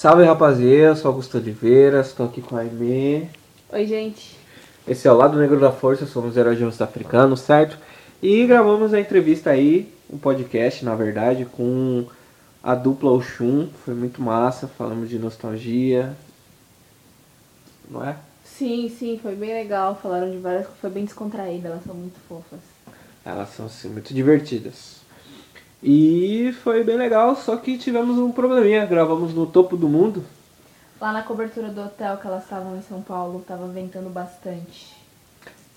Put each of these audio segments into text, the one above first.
Salve rapaziada, eu sou Augusto Oliveira, estou aqui com a Aimee. Oi, gente. Esse é o Lado Negro da Força, somos heróis de um africano, certo? E gravamos a entrevista aí, um podcast na verdade, com a dupla Oxum, foi muito massa, falamos de nostalgia, não é? Sim, sim, foi bem legal. Falaram de várias coisas, foi bem descontraída, elas são muito fofas. Elas são assim, muito divertidas. E foi bem legal, só que tivemos um probleminha, gravamos no topo do mundo. Lá na cobertura do hotel que elas estavam em São Paulo, tava ventando bastante.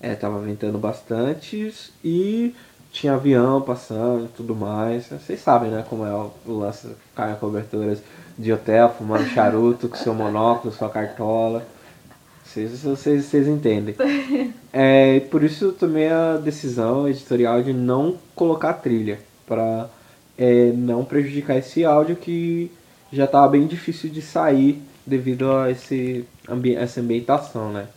É, tava ventando bastante e tinha avião passando e tudo mais. Vocês sabem, né, como é o lance ficar em coberturas de hotel, fumando charuto com seu monóculo, sua cartola. Vocês, vocês, vocês entendem. É, por isso também a decisão editorial de não colocar trilha, para é, não prejudicar esse áudio que já estava bem difícil de sair devido a esse ambi essa ambientação, né?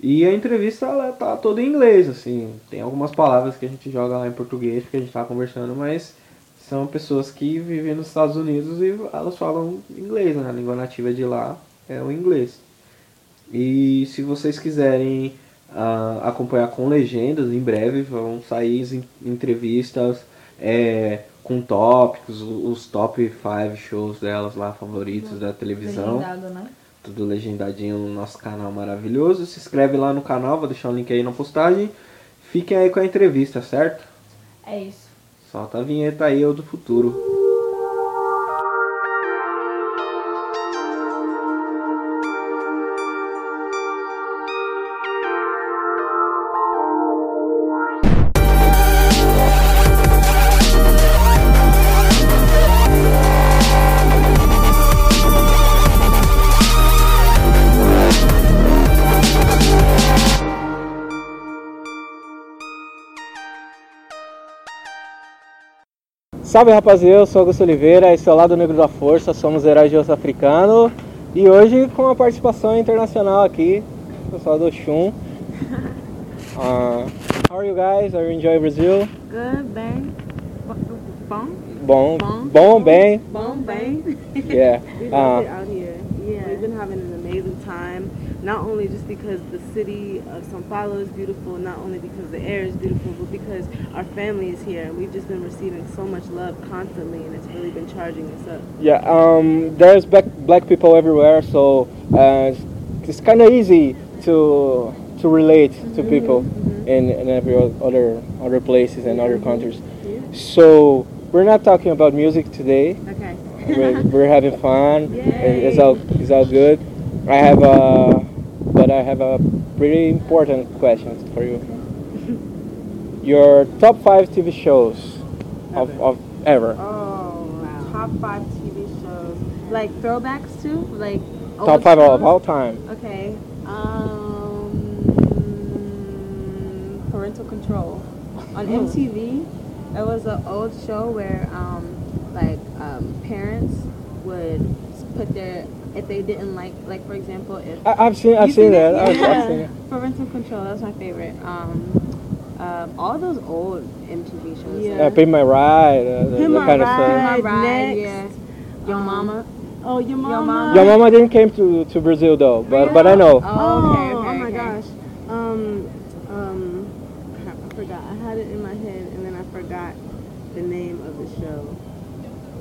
E a entrevista ela tá toda em inglês, assim, tem algumas palavras que a gente joga lá em português porque a gente tá conversando, mas são pessoas que vivem nos Estados Unidos e elas falam inglês, né? A língua nativa de lá é o inglês. E se vocês quiserem uh, acompanhar com legendas, em breve vão sair entrevistas é, com tópicos, os top 5 shows delas lá, favoritos da televisão. Legendado, né? Tudo legendadinho no nosso canal maravilhoso. Se inscreve lá no canal, vou deixar o link aí na postagem. Fiquem aí com a entrevista, certo? É isso. Solta a vinheta aí, eu do futuro. Salve rapaziada, eu sou Augusto Oliveira, esse é o Lado Negro da Força, somos heróis de osso africano e hoje com a participação internacional aqui, pessoal do Shun. Uh, how are you guys? Are you enjoying Brazil? Good, bem. Bom? Bom, Bom. bom, bem. Bom, bem. Yeah. We love Uh, it out here. Yeah. We've been having. Not only just because the city of São Paulo is beautiful, not only because the air is beautiful, but because our family is here. And we've just been receiving so much love constantly, and it's really been charging us up. Yeah, um, there's black, black people everywhere, so uh, it's kind of easy to to relate to people in, in every other other places and other countries. Yeah. So we're not talking about music today. Okay. We're, we're having fun. Yay. It's all it's all good. I have a but I have a pretty important question for you. Your top five TV shows of, Ever. of ever. Oh, wow. Top five TV shows. Like throwbacks too? Like Top five of all time. Okay. Um, parental control on MTV. It was an old show where um, like um, parents would put their if they didn't like like for example if I, I've seen I've seen that. I've, Yeah. I've seen it. Parental control. That's my favorite. Um, um, all those old MTV shows. Yeah. Uh, Pimp My Ride. Uh, the, that My kind of Ride, stuff. My Ride, Next. yeah. Yo Um, Mama. Oh, your mama. mama. Your mama didn't came to, to Brazil though, but but I know. Oh, okay, Oh, okay, oh my okay. gosh. Um, um, I forgot. I had it in my head and then I forgot the name of the show.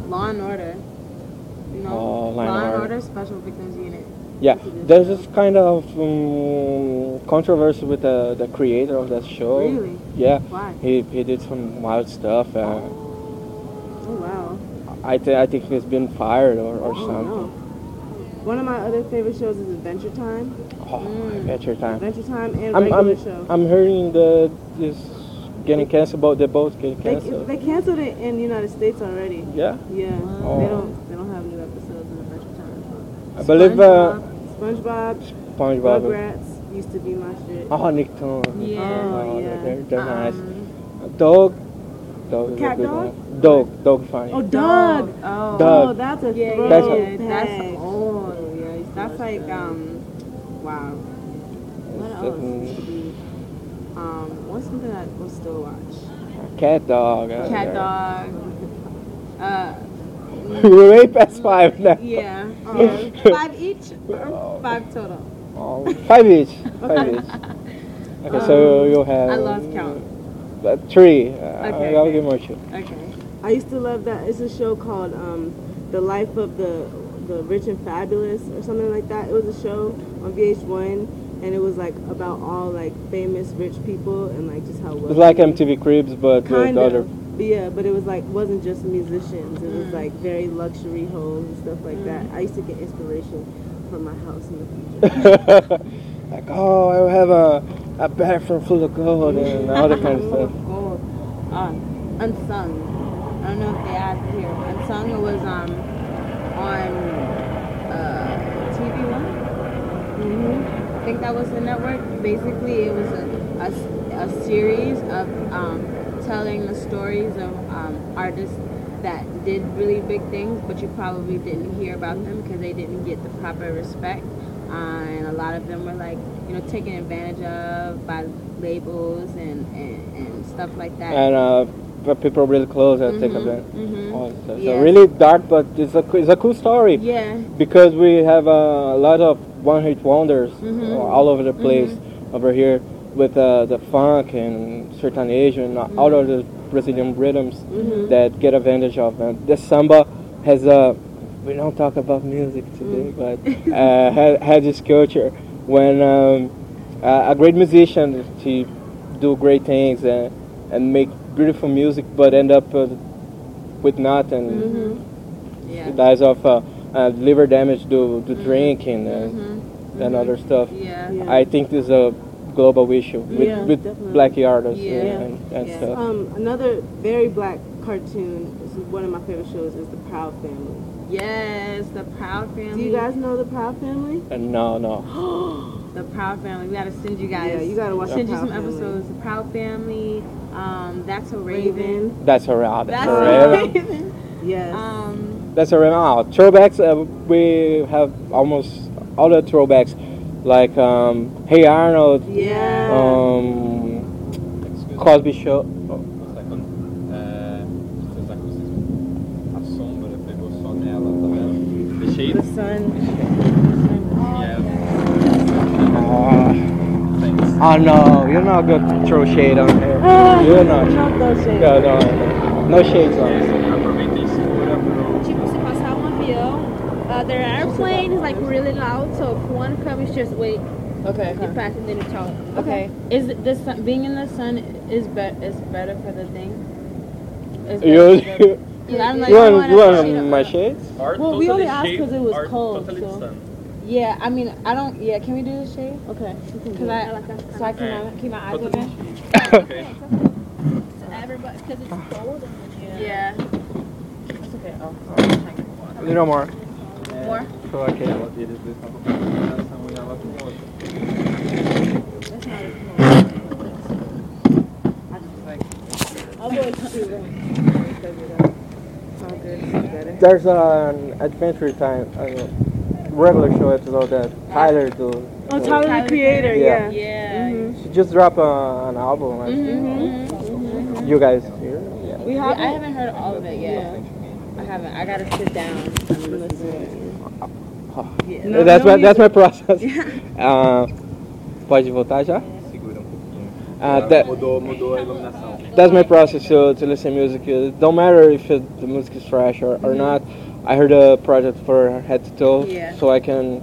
Law and Order. Oh, Law and Order. Special Victims Unit. Yeah, That's a good there's this kind of um, controversy with the, the creator of that show. Really? Yeah, Why? he, he did some wild stuff. Uh, Oh wow. I think I think he's been fired or, or Oh something. no. One of my other favorite shows is Adventure Time. Oh, Mm. Adventure Time. Adventure Time and I'm regular I'm show. I'm hearing the this getting canceled. Both they both getting They, canceled. they canceled it in the United States already. yeah, Yeah. Oh. They don't they don't have new episodes of Adventure Time. I believe uh, SpongeBob, SpongeBob. Rugrats used to be my shit. Oh, Nicktoon. Yeah. Oh, yeah. They're, they're nice. Um, Dog. Dog a Cat good dog? one. Dog. Dog funny. Oh, Doug. Oh. Doug. Oh, that's a Yeah, throwback. That's yeah, that's old. Yeah, I That's like that. um, wow. What else? um, used to be? Um, what's something I will still watch? Cat dog. uh, Cat dog. Uh, We're way past five now. Yeah. Uh, five each or five total? Oh, five each. Five each. Okay, so you'll have. I lost count. Uh, three. Uh, Okay, I'll okay. give more two. Okay. I used to love that. It's a show called um, The Life of the the Rich and Fabulous or something like that. It was a show on VH1 and it was like about all like famous rich people and like just how well It's like MTV Cribs, but with kind other. Of. Yeah, but it was like wasn't just musicians. It was like very luxury homes and stuff like that. I used to get inspiration from my house in the future. like, oh, I have a, a bathroom full of gold and all that kind of stuff. Gold. Uh, Unsung. I don't know if they asked here. Unsung it was um on uh, TV One. Mm-hmm. I think that was the network. Basically, it was a a series of um, telling the stories of um, artists that did really big things, but you probably didn't hear about them because they didn't get the proper respect. Uh, and a lot of them were like, you know, taken advantage of by labels and, and, and stuff like that. And uh, but people really close and take Mhm, advantage. mhm. all that stuff. Yeah. Really dark, but it's a it's a cool story yeah. because we have uh, a lot of one-hit wonders Mhm. uh, all over the place over here with uh, the funk and sertanejo, uh, all of the Brazilian rhythms Mhm. that get advantage of. And the samba has a. We don't talk about music today, but uh, had, had this culture when um, a a great musician to do great things and, and make beautiful music, but end up uh, with nothing. Mm-hmm. Yeah. Dies of uh, uh, liver damage due to drinking and, Mhm. and other stuff. Yeah. Yeah. I think this is a global issue with, Yeah, with definitely. black artists Yeah. and, and Yeah. stuff. Um, another very black cartoon. This is one of my favorite shows. Is the Proud Family. Yes, the Proud Family. Do you guys know the Proud Family? And no, no. the Proud Family. We gotta send you guys. Yeah, you gotta watch Send you some Proud Family. episodes. The Proud Family. Um, that's a Raven. That's So Raven. That's a. Raven. Yes. Um, That's around. Oh, throwbacks. Uh, we have almost all the throwbacks, like um, Hey Arnold, yeah. um, Cosby Show. Um second. É, vocês acusam a sombra pegou só nela, tá vendo? Deixei. the sun. Oh, oh no, you're not gonna throw shade on here. You're not. Not those shades. No, no, no, no shades on. Uh, their airplane is like really loud, so if one comes, just wait, okay. get back, and then you talk. Okay. Is it- the sun, being in the sun is be- is better for the thing? Is You, better for the- you, 'Cause I'm like, you want, you wanna want shade my shades? Are Well, we only asked 'cause it was cold, Totally so- sun. Yeah, I mean, I don't. Yeah, can we do the shade? Okay. Cause I, so I can uh, keep my eyes Totally open. shade. Okay. Everybody, because it's cold. And Yeah. It's okay. Oh. A little more. More? So I can. Ela deles dois estavam com comunicação e ela com outra. I'll go to two It's all good. There's an Adventure Time uh, regular show episode that Tyler do. Oh, Tyler the Creator. Yeah. Yeah. Yeah. She just dropped uh, an album. I think. Mm-hmm. You guys hear? Yeah. We Yeah, have. I haven't heard all of it yet. I haven't. I gotta sit down and listen. Yeah. No, that's no my that's my music. process. uh, pode voltar já? Segura um pouquinho. Uh, that, Mudou, mudou a iluminação. that's my process to, to listen to music. It don't matter if it, the music is trash or, or not. I heard a project for head to toe, Yeah. so I can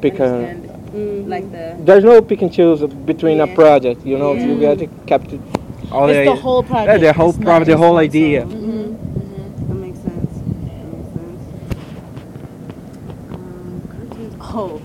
pick a. Understand. Mhm. Like the. There's no pick and choose between a project. You know, you got to capture all It's the the, whole yeah, project. the whole project, the whole idea. Mm-hmm. That makes sense. That makes sense. Um, cartoons.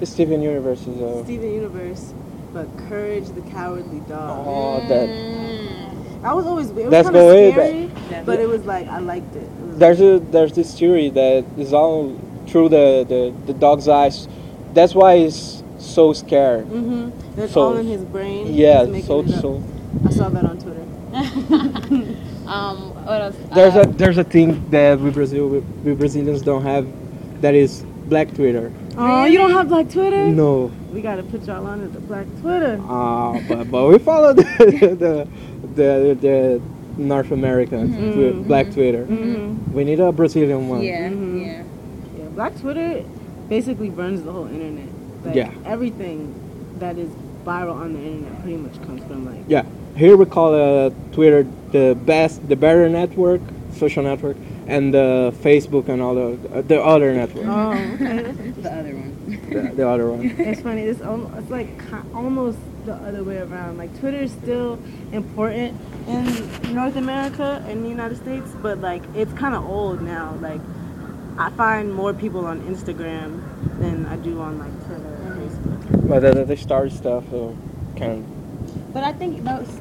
Oh, Steven Universe is a. Steven Universe, but Courage the Cowardly Dog. Oh, that. Mm. I was always it was Let's kind of go way scary, but it was like I liked it. it was There's a there's this theory that is all through the, the, the dog's eyes. That's why he's so scared. Mm-hmm. That's So- all in his brain. Yeah, so so. I saw that on Twitter. Um. What else? There's Uh, a there's a thing that we Brazil we, we Brazilians don't have, that is Black Twitter. Oh, you don't have Black Twitter? No, We gotta put y'all on the Black Twitter. uh, but but we follow the the the, the North American twi- Black Twitter. Mm-hmm. We need a Brazilian one. Yeah. Mhm. Yeah. Yeah, Black Twitter basically runs the whole internet. Like, Yeah. Everything that is viral on the internet pretty much comes from like. Yeah, here we call uh, Twitter the best, the better network, social network, and uh, Facebook and all the uh, the other network, Oh, okay. The other one. the, the other one. it's funny. It's al- it's like almost the other way around. Like Twitter is still important in North America and the United States, but like it's kind of old now. Like I find more people on Instagram than I do on like Twitter or Facebook. But the, the star stuff uh, can. But I think those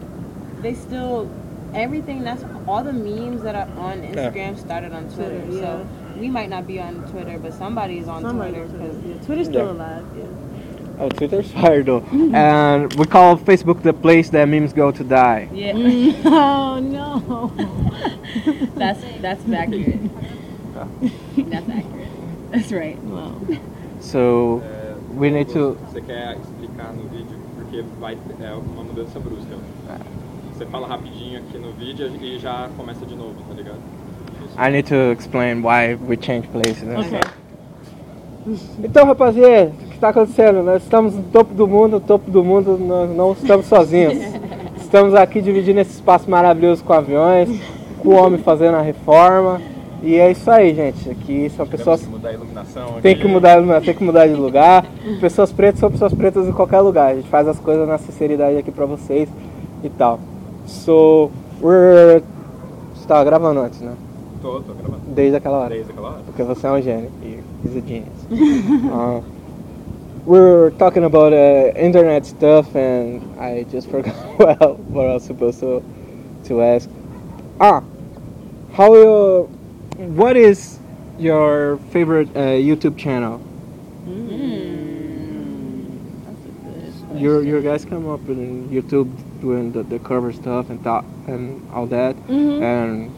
they still everything that's all the memes that are on Instagram started on Twitter. Twitter, yeah. So we might not be on Twitter, but somebody's on Somebody Twitter because Twitter. Yeah, Twitter's still Yeah. alive. Yeah. Oh, Twitter's fire though, and we call Facebook the place that memes go to die. Yeah, mm. oh no. that's that's accurate. that's accurate. That's right. Wow. So É, we need to. Você quer explicar no vídeo porque vai é uma mudança brusca. Você fala rapidinho aqui no vídeo e já começa de novo, tá ligado? Isso. I need to explain why we change places. and Okay. Então, rapaziada, o que está acontecendo? Nós estamos no topo do mundo, no topo do mundo nós não estamos sozinhos. Estamos aqui dividindo esse espaço maravilhoso com aviões, com o homem fazendo a reforma. E é isso aí, gente. Aqui são pessoas Temos que mudar a iluminação tem aqui. que mudar, tem que mudar de lugar. Pessoas pretas são pessoas pretas em qualquer lugar. A gente faz as coisas na sinceridade aqui pra vocês e tal. So, we're... Você tava gravando antes, né? Tô, tô gravando. Desde aquela hora. Desde aquela hora. Porque você é um gênio. You- He's a genius. uh, we're talking about uh, internet stuff and I just forgot well what I was supposed to to ask. Ah, how you? What is your favorite uh, YouTube channel? Your your guys come up in YouTube doing the, the cover stuff and that and all that, and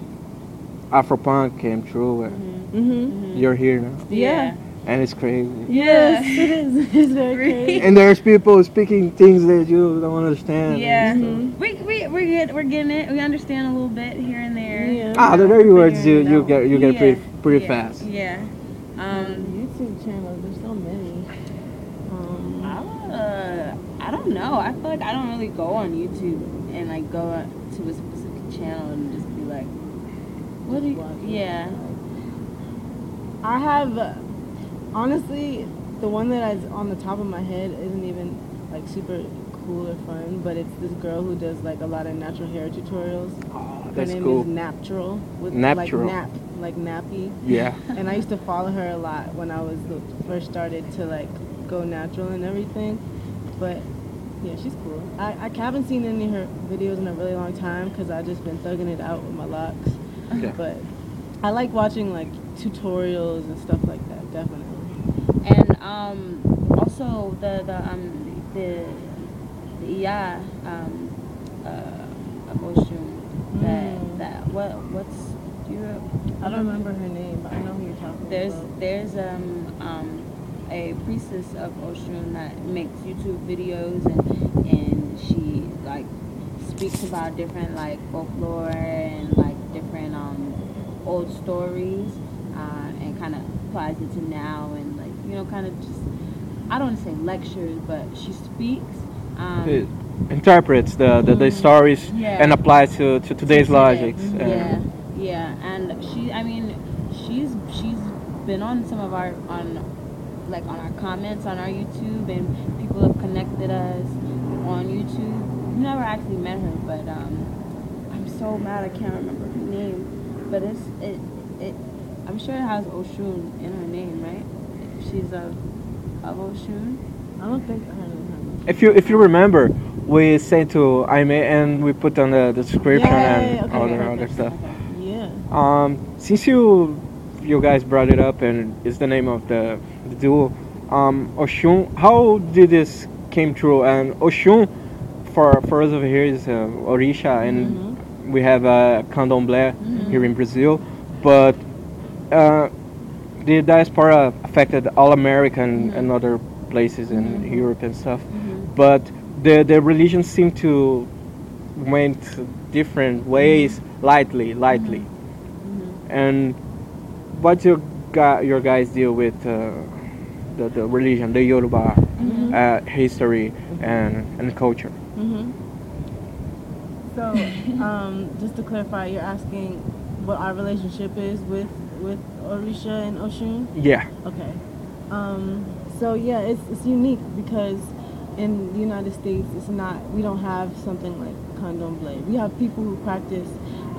Afropunk came through and Mm-hmm. you're here now, Yeah. and it's crazy. Yes, it is. It's very crazy. And there's people speaking things that you don't understand. Yeah, Mm-hmm. we we we're good. We're getting it. We understand a little bit here and there. Yeah. Ah, the very words you, you out. get you get Yeah, pretty pretty yeah, fast. Yeah. Um, YouTube channels, there's so many. Um, uh, I don't know. I feel like I don't really go on YouTube and like go to a specific channel and just be like, what do you? Yeah. I have, uh, honestly, the one that is on the top of my head isn't even like super cool or fun, but it's this girl who does like a lot of natural hair tutorials. Oh, that's Her name cool. is Natural. With Natural. Like nap, like nappy. Yeah. and I used to follow her a lot when I was first started to like go natural and everything. But yeah, she's cool. I, I haven't seen any of her videos in a really long time because I've just been thugging it out with my locks. Yeah. But I like watching like tutorials and stuff like that. Definitely. And um, also the the um the the yeah um uh emotion that Mm. that what what's do you I don't remember her name, but I know who you're talking There's about. there's um um a priestess of Oshun that makes YouTube videos and and she like speaks about different like folklore and like different um old stories uh, and kind of applies it to now and like you know kind of just I don't want to say lectures but she speaks um, It interprets the, the, the stories Yeah. and applies to, to today's today. logics. Yeah, and- yeah, and she, I mean, she's she's been on some of our on like on our comments on our YouTube, and people have connected us on YouTube. We've never actually met her, but um, I'm so mad I can't remember her name. But it's it it. I'm sure it has Oshun in her name, right? She's of of Oshun. I don't think I heard of her. If you if you remember, we sent to Aimee and we put on the description Yeah, and yeah, okay, other okay, other stuff. Yeah. Um, since you you guys brought it up and it's the name of the, the duo, um, Oshun, how did this came true? And Oshun, for for us over here is uh, Orisha, and we have uh, Candomblé here in Brazil, but uh, the diaspora affected all America and other places in Europe and stuff, but the the religions seem to went different ways, lightly, lightly. And what's your your guys deal with uh, the, the religion, the Yoruba uh, history and, and culture? hmm So, um, just to clarify, you're asking what our relationship is with with Orisha and Oshun. Yeah. Okay. Um, so yeah, it's it's unique because in the United States, it's not we don't have something like candomblé. We have people who practice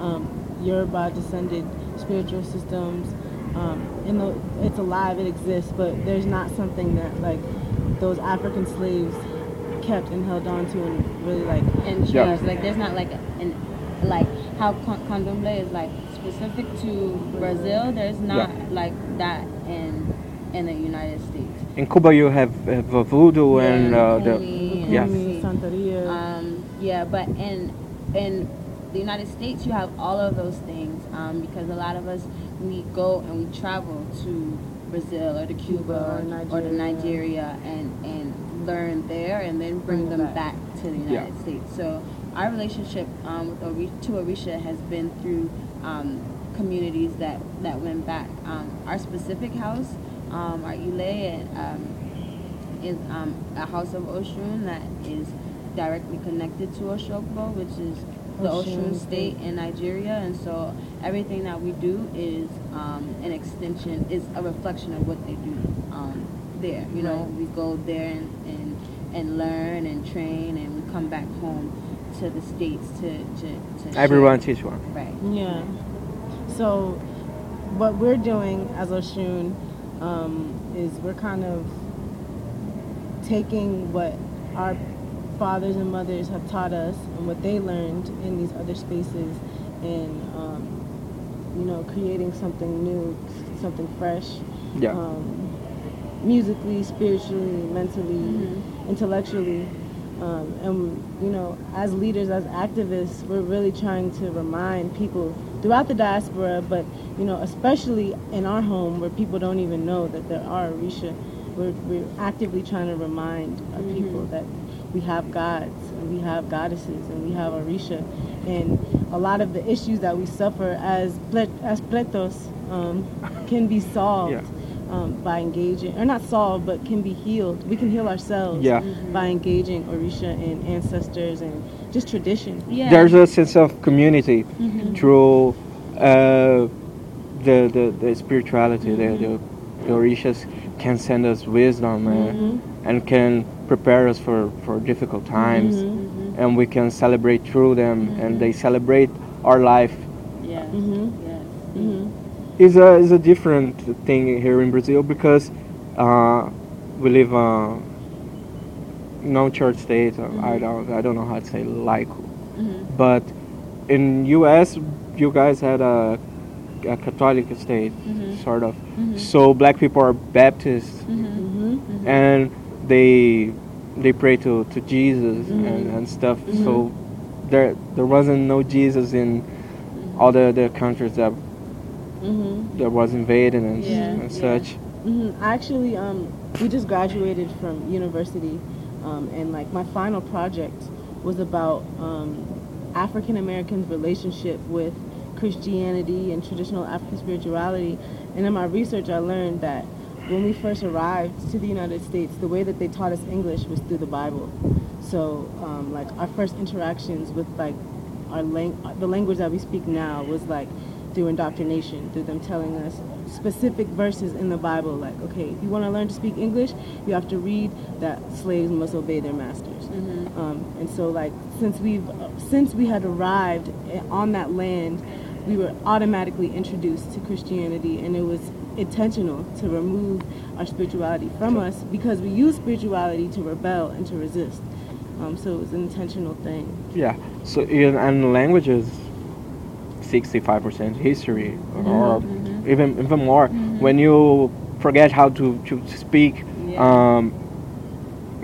um, Yoruba descended spiritual systems. Um, and the, it's alive, it exists, but there's not something that like those African slaves kept and held on to and really like and changed. Like there's not like an like how con- candomblé is like specific to Brazil. There's not Yeah. like that in in the United States. In Cuba, you have, have voodoo and Yeah, uh, the Kumi yeah. Santeria. Um, yeah, but in in the United States, you have all of those things um, because a lot of us we go and we travel to Brazil or to Cuba, Cuba or or, or to Nigeria. Nigeria and and learn there and then bring, Bring them them back. back. to the Yeah. United States. So our relationship um, with Ori- to Orisha has been through um, communities that that went back. Um, our specific house, um, our Ile, um, is um, a house of Oshun that is directly connected to Oshogbo, which is the Osun state in Nigeria, and so everything that we do is um, an extension, is a reflection of what they do um, there. You know, we go there and, and and learn and train, and we come back home to the states to to, to share. Everyone teach one. Right. Yeah. So, what we're doing as Oshun um, is we're kind of taking what our fathers and mothers have taught us and what they learned in these other spaces and, um, you know, creating something new, something fresh. Yeah. Um, musically, spiritually, mentally, Mm-hmm. intellectually. Um, and, you know, as leaders, as activists, we're really trying to remind people throughout the diaspora, but, you know, especially in our home where people don't even know that there are Orisha, we're, we're actively trying to remind our people that we have gods and we have goddesses and we have Orisha. And a lot of the issues that we suffer as, ple- as pletos um, can be solved Yeah. um, by engaging, or not solved, but can be healed. We can heal ourselves Yeah. by engaging Orisha and ancestors and just tradition. Yeah. There's a sense of community through uh, the, the the spirituality. The, the the Orishas can send us wisdom uh, and can prepare us for, for difficult times, mm-hmm, mm-hmm. and we can celebrate through them, mm-hmm. and they celebrate our life. Yeah. Mhm. Yes. hmm is a is a different thing here in Brazil because uh, we live uh, a non-church state. uh, I don't I don't know how to say laico, but in U.S. you guys had a, a Catholic state sort of. So black people are Baptists and they they pray to, to Jesus and, and stuff. So there there wasn't no Jesus in all the, the countries that hmm that was invaded and, Yeah, and such. hmm Actually, um, we just graduated from university, um, and like my final project was about um, African Americans' relationship with Christianity and traditional African spirituality. And in my research, I learned that when we first arrived to the United States, the way that they taught us English was through the Bible. So, um, like our first interactions with like our lang- the language that we speak now was like through indoctrination, through them telling us specific verses in the Bible, like, okay, if you want to learn to speak English, you have to read that slaves must obey their masters. Um, and so, like, since we've since we had arrived on that land, we were automatically introduced to Christianity, and it was intentional to remove our spirituality from us because we use spirituality to rebel and to resist. Um, so it was an intentional thing. Yeah. So in and language is sixty five percent history or even even more. When you forget how to, to speak, Yeah. um,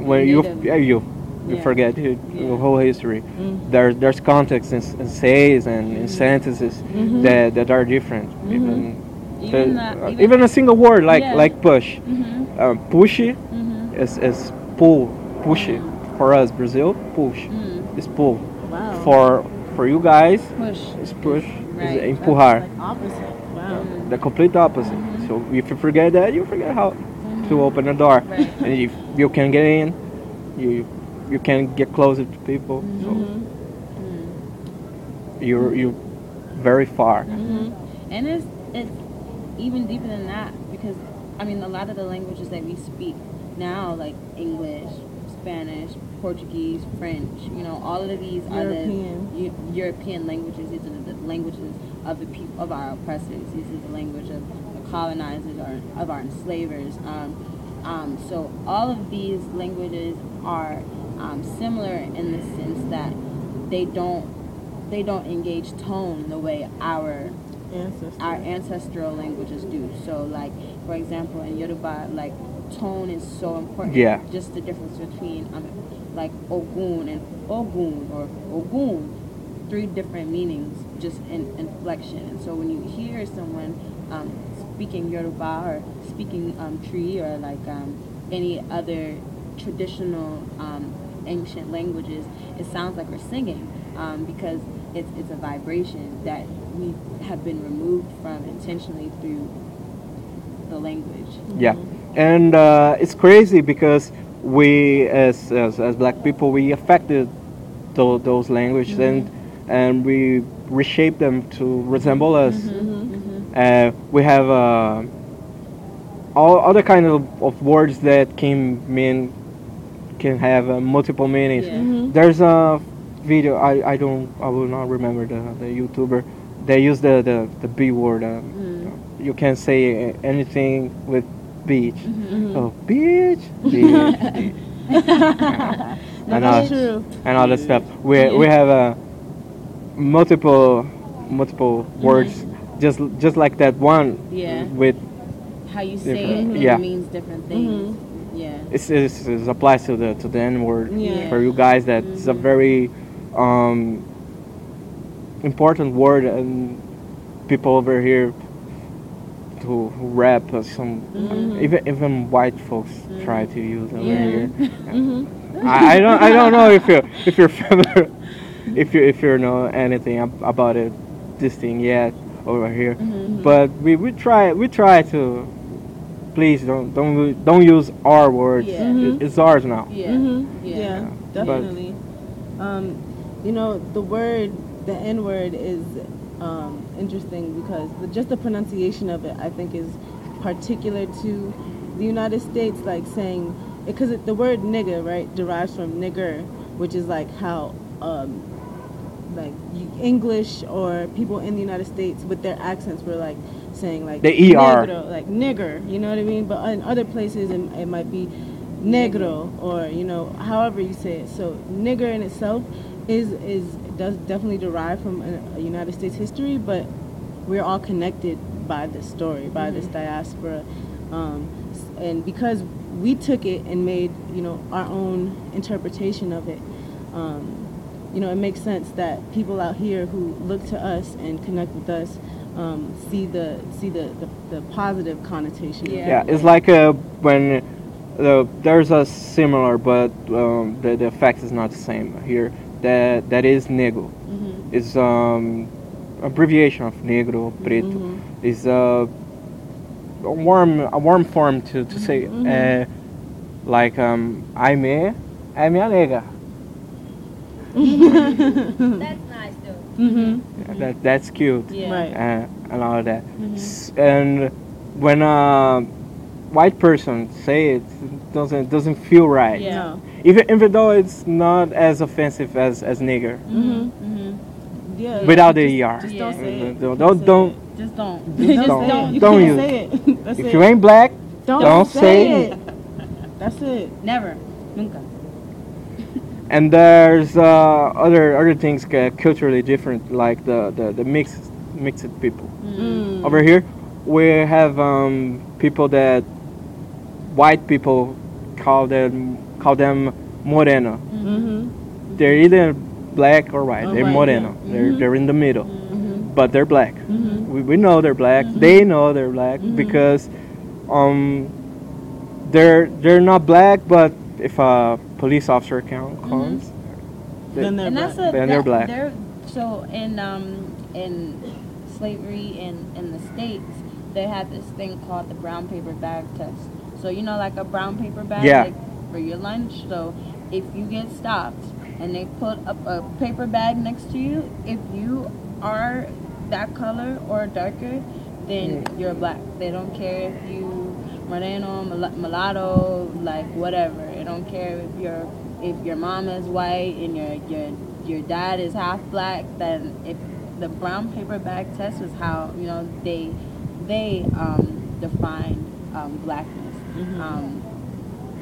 when you yeah, you you Yeah. forget it, Yeah. the whole history. Mm. There there's context in, in says and in sentences that, that are different. Even Even, the- the, uh, even, even a single word like Yeah. like push, Mhm. um, pushy Mhm. is, is pull, pushy. For us, Brazil, push Mm. is pull. Wow. For for you guys, push. is push, Right. is empurrar. Like opposite. Wow. The complete opposite. So if you forget that, you forget how to open a door, Right. and if you can get in, you you can get closer to people. So you're you're very far. And it's it's even deeper than that because I mean a lot of the languages that we speak now, like English, Spanish, Portuguese, French, you know, all of these are the European. European languages. These are the languages of the people of our oppressors. These are the language of the colonizers or of our enslavers. Um, um, so all of these languages are um, similar in the sense that they don't they don't engage tone the way our Ancestors. our ancestral languages do. So, like for example, in Yoruba, like tone is so important. Yeah. Just the difference between um, like Ogun and Ogun or Ogun, three different meanings just in inflection. And so when you hear someone um, speaking Yoruba or speaking um, Tree or like um, any other traditional um, ancient languages, it sounds like we're singing um, because it's, it's a vibration that we have been removed from intentionally through the language. Yeah, and uh, it's crazy because we, as, as as black people, we affected tho- those languages and and we reshape them to resemble us. Uh, we have uh, all other kind of, of words that can mean can have uh, multiple meanings. Yeah. There's a video I, I don't I will not remember the, the YouTuber. They use the, the, the B word. Uh, You can't say anything with beach. Oh, beach, beach, and, all, true. and all that stuff. We we have uh, multiple multiple words, just just like that one. Yeah. With How you say it, it Yeah. means different things. Yeah. it's, it's, it applies to the to the N word Yeah. for you guys. That's a very um, important word, and people over here who, who rap some mm-hmm. even even white folks mm-hmm. try to use over Yeah. here. Mm-hmm. I, I don't I don't know if you if you're familiar if you if you know anything about it this thing yet over here, but we, we try we try to. Please don't don't don't use our words. Yeah. It- it's ours now. Yeah. hmm Yeah. Yeah, But- definitely. Um, you know, the word, the N word is um, interesting because the, just the pronunciation of it, I think, is particular to the United States. Like saying, because the word nigger, right, derives from nigger, which is like how, um, like English or people in the United States with their accents were like saying like The ER. negro, like nigger, you know what I mean? But in other places, it, it might be negro or you know however you say it. So nigger in itself is is does definitely derive from a, a United States history, but we're all connected by this story, by this diaspora, um, and because we took it and made you know our own interpretation of it. Um, you know, it makes sense that people out here who look to us and connect with us um, see the see the, the, the positive connotation. Yeah. Yeah, it's like uh, when uh, there's a similar, but um, the, the effect is not the same here. That that is negro. It's um abbreviation of negro, preto. It's uh, a warm a warm form to to say uh, like um I'm a I'm a nega. That's nice though. Mm-hmm. That that's cute. Yeah. Right. uh, and all of that. S- And when a white person say it, it doesn't doesn't feel right. Yeah. No. Even even though it's not as offensive as as nigger, Yeah. without the er. Just don't say it. Don't don't, don't Just don't. Just Don't, don't. say it. You Don't use it. That's if it. you ain't black, don't, don't say, say it. That's it. Never. Nunca. and there's uh, other other things culturally different, like the the, the mixed mixed people. Mm. Over here, we have um, people that white people call them call them moreno. Mm-hmm. They're either black or white. Or they're white, moreno. yeah. They're they're in the middle, Mm-hmm. but they're black. We, we know they're black. They know they're black because um they're they're not black, but if a police officer count comes, they- Then they're and black. that's a Then they're that- black. They're, so in um in slavery in in the states, they had this thing called the brown paper bag test. So you know, like a brown paper bag, Yeah. like for your lunch. So if you get stopped and they put up a paper bag next to you, if you are that color or darker, then you're black. They don't care if you moreno, mula- mulatto, like whatever. They don't care if your if your mom is white and your your your dad is half black. Then if the brown paper bag test was how you know they they um, defined um, blackness. Um,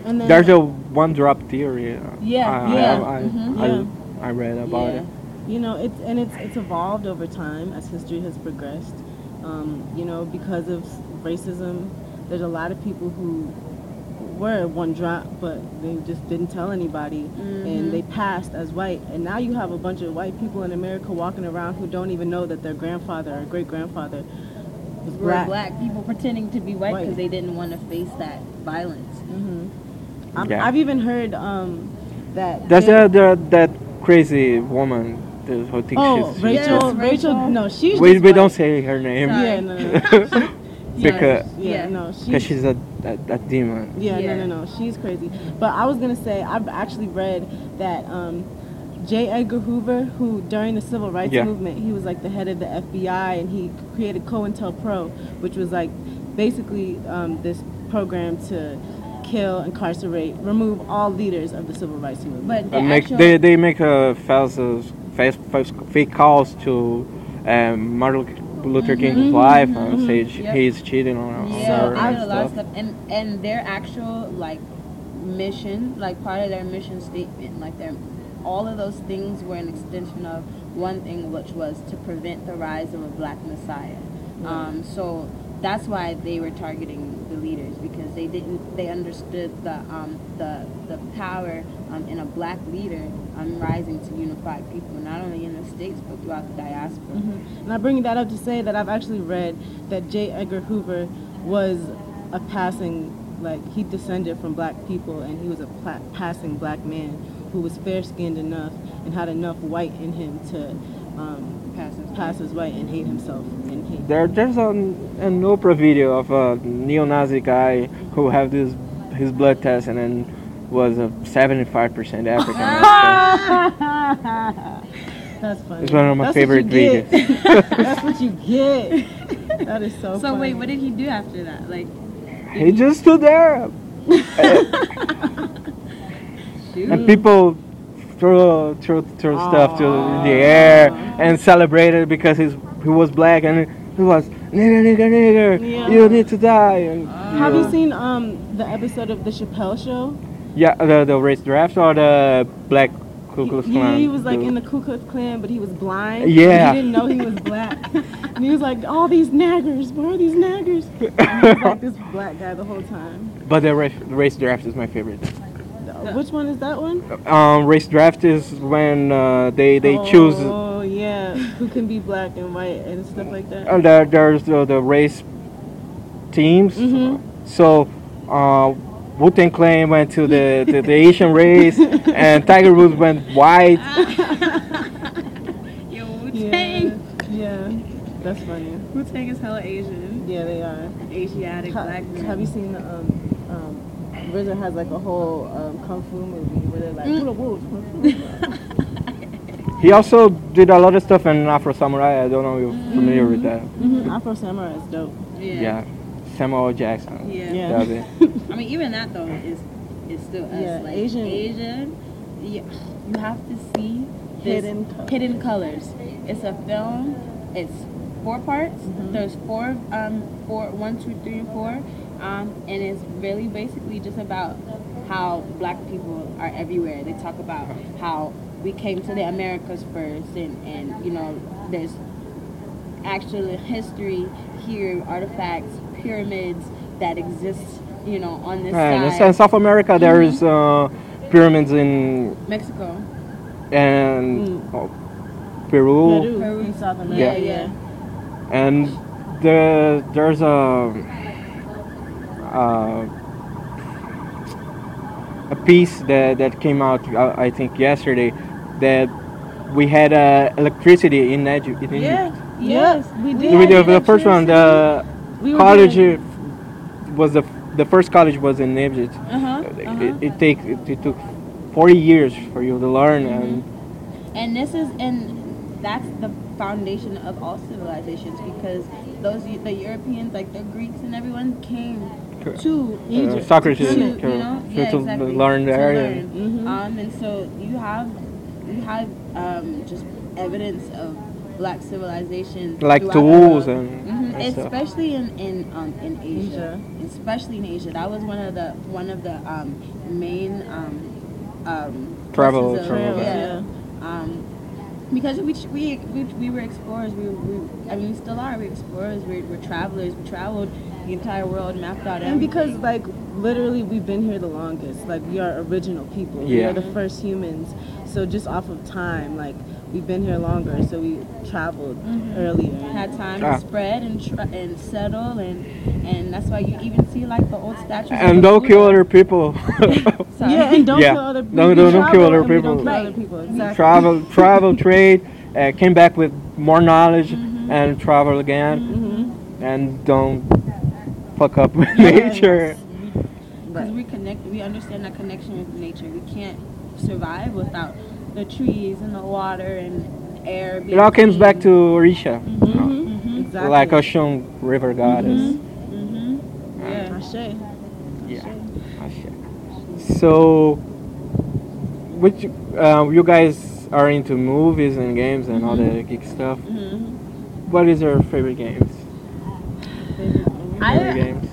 And then There's a one drop theory. uh, Yeah, I, yeah, I, I, mhm. I, Yeah. I read about yeah. it. you know it's and it's it's evolved over time as history has progressed um, you know because of racism there's a lot of people who were one drop but they just didn't tell anybody and they passed as white and now you have a bunch of white people in america walking around who don't even know that their grandfather or great grandfather was black, black people pretending to be white White. because they didn't want to face that violence. I'm- Yeah. i've even heard um, that There's they- a, there, that crazy woman that who thinks oh she's, rachel, Yes, rachel Rachel. no she's we, just we don't say her name Sorry. yeah no, no, no. because yeah, Yeah. no because she's a, a, a demon. Yeah, Yeah. no, no, no. She's crazy. But I was gonna say I've actually read that um, J. Edgar Hoover, who during the civil rights Yeah. movement, he was like the head of the FBI, and he created COINTELPRO, which was like basically um, this program to kill, incarcerate, remove all leaders of the civil rights movement. But the Uh, make, actual, they, they make uh, false, uh, false, false fake calls to um, Martin Luther King's wife and say Yep. he's cheating on her. yeah, her they and did a lot of stuff. and and their actual like mission, like part of their mission statement, like their all of those things were an extension of one thing, which was to prevent the rise of a black messiah. Um, so that's why they were targeting leaders because they didn't they understood the um, the the power um, in a black leader um, rising to unify people not only in the states but throughout the diaspora. And I bring that up to say that I've actually read that J. Edgar Hoover was a passing, like he descended from black people, and he was a pla- passing black man who was fair-skinned enough and had enough white in him to um, Pass as pass as and hate himself and hate. There, there's an, an Oprah video of a neo-Nazi guy who have this his blood test and then was a 75% African. That's funny. it's one of my That's what favorite you get. videos. That's what you get. That is so. So funny. wait, what did he do after that? Like, he just stood there and people threw threw, threw stuff to the air and celebrated because he's he was black and he was nigger nigger nigger Yeah. you need to die and Have you you know. seen um the episode of the Chappelle Show? yeah the the race draft or the black Ku Klux Yeah, Klan he was like in the Ku Klux Klan, but he was blind. Yeah. he didn't know he was black, and he was like, "All these naggers, where are these naggers?" And he was like this black guy the whole time. but the race, race draft is my favorite Which one is that one? um race draft is when uh, they they choose Oh yeah, who can be black and white and stuff like that. uh, there, there's the, the race teams. Mhm. So uh, Wu Tang Clan went to the, the, the Asian race, and Tiger Woods went white. Yo, Wu Yeah, Tang. yeah, that's funny. Wu Tang is hella Asian. Yeah, they are. Asiatic Ha- black men. have you seen the um RZA has like a whole um, kung fu movie where they're like, Mm. "Who the wolves?" Kung fu." He also did a lot of stuff in Afro Samurai. I don't know if you're familiar with that. Mhm, Afro Samurai is dope. Yeah. Yeah, Samuel Jackson. Yeah. Yeah. That was it. I mean, even that though is is still us. Yeah, like Asian- Asian. Yeah, you have to see this Hidden Colors. Hidden Colors. It's a film. It's four parts. Mm-hmm. There's four, um, four, one, two, three, and four, um, and it's really basically just about how black people are everywhere. They talk about how we came to the Americas first, and and you know, there's actual history here, artifacts, pyramids that exist, you know, on this And in. South America, there's uh, pyramids in Mexico. and oh, Peru, Peru, Peru. in South Yeah, America. yeah. and the there's a uh, a piece that that came out uh, I think yesterday that we had uh, electricity in Egypt. In Egypt. Yeah. Yes, we did. We did the first one, the We college doing- uh, was the the first college was in Egypt. Uh huh. It, it take it, it took 40 years for you to learn and And this is and that's the foundation of all civilizations because those the Europeans like the Greeks and everyone came Correct. to uh, Socrates to, you know to, yeah, to exactly, learn to there. learn. and- Mhm. Um, and so you have you have um, just evidence of black civilization Like tools the- and, Mhm, and especially in in um, in Asia. Asia. especially in Asia. That was one of the one of the um, main um, um, Travel- of- travel, yeah. Um, because we, we we we were explorers. We, we I mean, we still are. We're explorers. We're, we're travelers. We traveled the entire world, mapped out And because like literally we've been here the longest. Like we are original people. Yeah. We are the first humans. So just off of time, like we've been here longer, so we traveled earlier. had time Ah. to spread and tr- and settle and and that's why you even see like the old statues. and don't kill other people. Yeah, and don't Yeah. kill other people. Don't- don't- don't kill travel other people. Don't kill other people. Exactly. travel, travel, trade, uh, came back with more knowledge and travel again, Mm-hmm. and don't fuck up with nature. Because we connect, we understand that connection with nature. We can't survive without the trees and the water and air. It all comes back to Orisha, Mm-hmm. Exactly. like Oshun River Goddess. hmm Yeah. Ashe. Yeah. So, which uh, you guys are into movies and games and all the geek stuff. Mm-hmm. What is your favorite games? I games.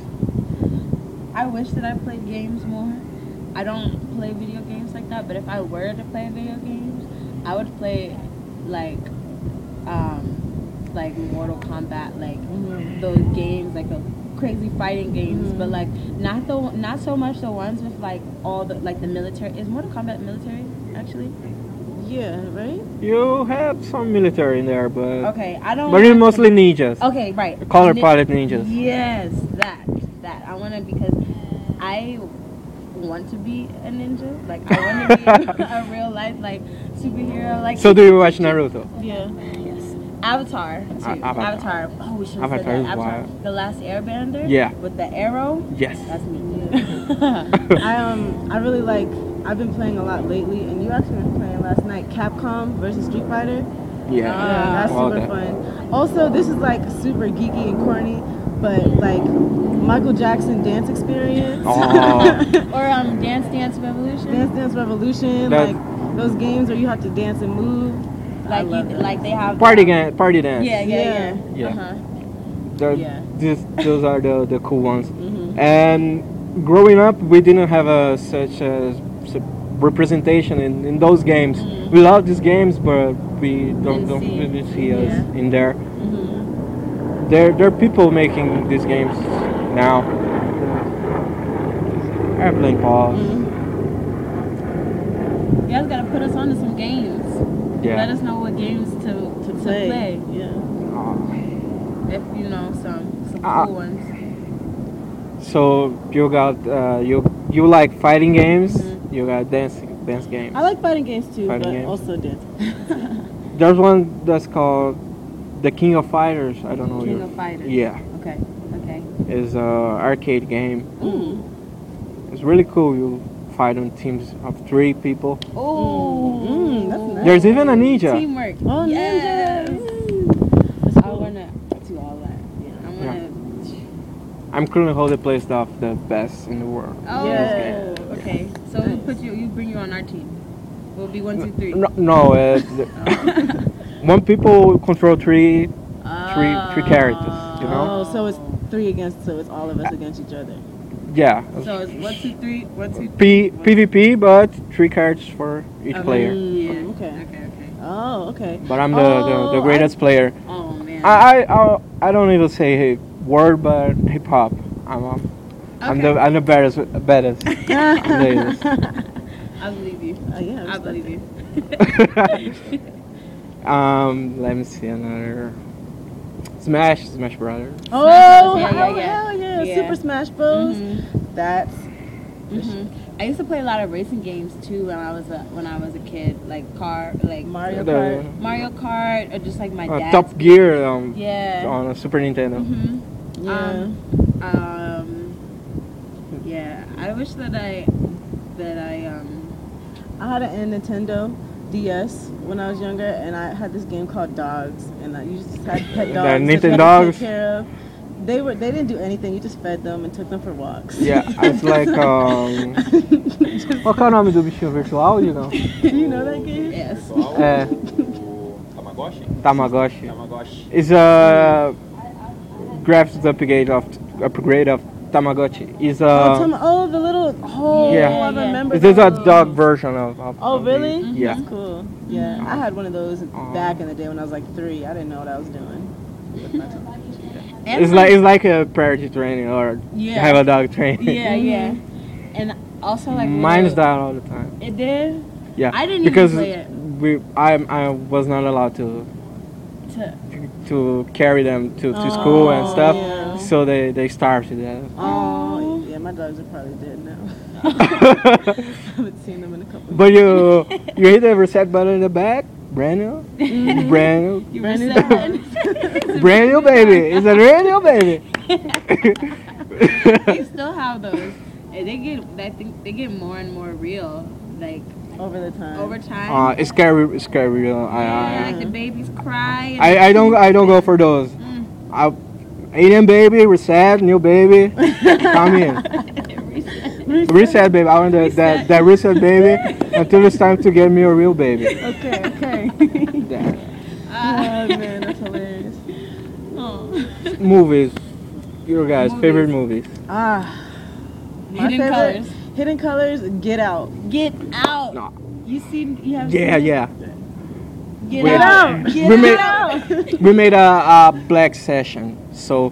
I wish that I played games more. I don't play video games like that, but if I were to play video games, I would play like um like Mortal Kombat, like mm-hmm. those games, like the crazy fighting games, mm-hmm. but like not the not so much the ones with like all the like the military. Is Mortal Kombat military actually? Mm-hmm. Yeah. Right. You have some military in there, but Okay, I don't. but you're to- mostly ninjas. Okay, right. Color Ni- palette ninjas. Yes, that that I want to because I want to be a ninja. Like I want to be a real life like superhero. Like So do you watch Naruto? Yeah. yes, Avatar. Too. A- Avatar. Avatar. Oh, we should have Avatar said that. Avatar. The Last Airbender. Yeah. With the arrow. Yes. That's me. I um I really like I've been playing a lot lately and you actually were playing last night Capcom versus Street Fighter. Yeah. Yeah, that's Well, super that- fun. Also, this is like super geeky and corny, but like Michael Jackson dance experience. Oh. or um, Dance Dance Revolution. Dance Dance Revolution, That- like those games where you have to dance and move. Like you, like they have Party game, party dance. Yeah, yeah, yeah. Yeah. Uh-huh. They're- Yeah. These, those are the, the cool ones. Mhm. And growing up, we didn't have a such a s- representation in, in those games. We love these games, but we don't don't see. really see us Yeah. in there. Mhm. There there are people making these games now. Airplane pause. You guys gotta put us onto some games. Yeah. Let us know what games to to, to Play. play. Yeah. If you know some some Ah. cool ones. So you got uh, you you like fighting games. You got dancing dance games. I like fighting games too, Fighting but games. also dance. There's one that's called the King of Fighters. I don't know. King your- of Fighters. Yeah, Okay. Okay. is a arcade game. Mm. It's really cool. You fight on teams of three people. Oh. Mm, that's nice. There's even a ninja. Teamwork. Oh, yes. ninjas. I wanna do all that. Yeah. I wanna. I'm currently holding placed off the best in the world. Oh. Yeah. Okay. So we'll put you. You bring you on our team. We'll be one, two, three. No, no uh, the- one people control three, three, three characters. You know? Oh, so it's three against, so it's all of us against each other. Yeah. So it's one, two, three. One, two, P PvP, but three cards for each Okay. player. Yeah. Okay. Okay. Okay. Oh, okay. But I'm the, the, Oh, the greatest player. Oh man. I, I I I don't even say hey, word, but hip hop. I'm um, I'm the I'm the baddest baddest. Latest. I believe you. Uh, yeah, I respect believe you. um, let me see another. Smash, Smash Brothers. Oh, Yeah, yeah, hell yeah. hell yeah. Yeah. Super Smash Bros. Mhm. That's Mhm. I used to play a lot of racing games too when I was a when I was a kid, like car, like Mario Kart. Mario Kart, or just like my Uh, dad's. Top Gear um, Yeah. on a Super Nintendo. Mhm. Yeah. Um, yeah, I wish that I that I um I had a Nintendo DS when I was younger, and I had this game called Dogs, and I you just had pet dogs. that you had to Dogs. Take care of. They were they didn't do anything. You just fed them and took them for walks. Yeah, it's like um. Qual que é o nome do bichinho virtual, Digão? do you know that game? yes. Virtual, É. o Tamagotchi? Tamagotchi. Tamagotchi. It's a graphics upgrade of upgrade of Tamagotchi. Is uh, Oh, a Tom- oh, the little oh, Yeah. I remember. this is a dog version of. of Oh, of really? these. Yeah. Mm-hmm. That's cool. Yeah, I had one of those Aw. back in the day when I was like three. I didn't know what I was doing. with. And It's like it's like a parity training or yeah, have a dog training. yeah, yeah, mm-hmm. and also like mm-hmm. Mine's little- that all the time. It did. Yeah. I didn't because even play it. we I I was not allowed to To, to carry them to, to school and Oh, stuff. yeah. So they they starved to death. Oh, yeah, my dogs are probably dead now. I haven't seen them in a couple. But you you hit the reset button in the back, brand new, mm-hmm. brand new, you Brand new brand new baby. It's a brand new baby. they still have those. And they get, I think they get more and more real, like Over the time. over time. uh, it's scary, it's scary. Uh, yeah, I, like the babies cry. I, I, I don't I don't go for those. Mm. I, Alien baby, we're sad. new baby, come in. Reset. Reset baby, I want that that, that reset baby until it's time to get me a real baby. Okay, okay. That- Ah. oh man, that's hilarious. Oh. movies, your guys' Movies. favorite movies. Ah, my Hidden favorite- colors. Hidden colors. Get out. Get out. No. You seen? You have. Yeah, seen it? yeah. Get We- out. Get we made- out. we made a, a black session. So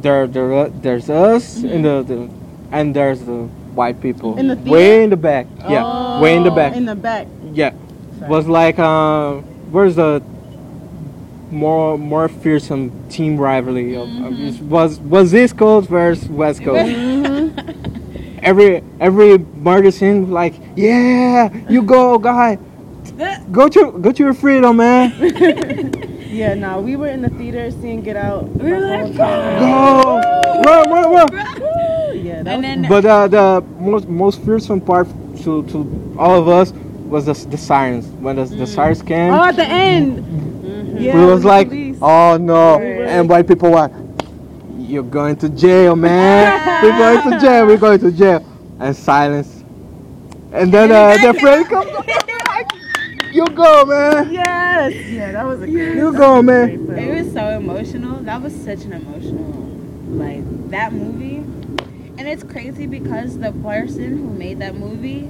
there, there, there's us mm-hmm. in the, the, and there's the white people In the way in the back. Yeah, Oh, way in the oh, back. In the back. yeah, was like uh, where's the more more fearsome team rivalry of, of mm-hmm. was was East Coast versus West Coast. Mm-hmm. every every murder scene like yeah you go guy go to go to your freedom man Yeah, no, we were in the theater seeing Get Out. We were like, whole go run run run Yeah, that And was then But uh, the most most fearsome part to, to all of us was the, the sirens. When the, the sirens came, Oh, at the end. Yeah, we was with like, police. oh no! We were And white people were, you're going to jail, man. we're going to jail. We're going to jail. And silence. And then uh, the friend comes. up, like, You go, man. Yes. Yeah, that was a good. You go, man. It was so emotional. That was such an emotional, like that movie. And it's crazy because the person who made that movie,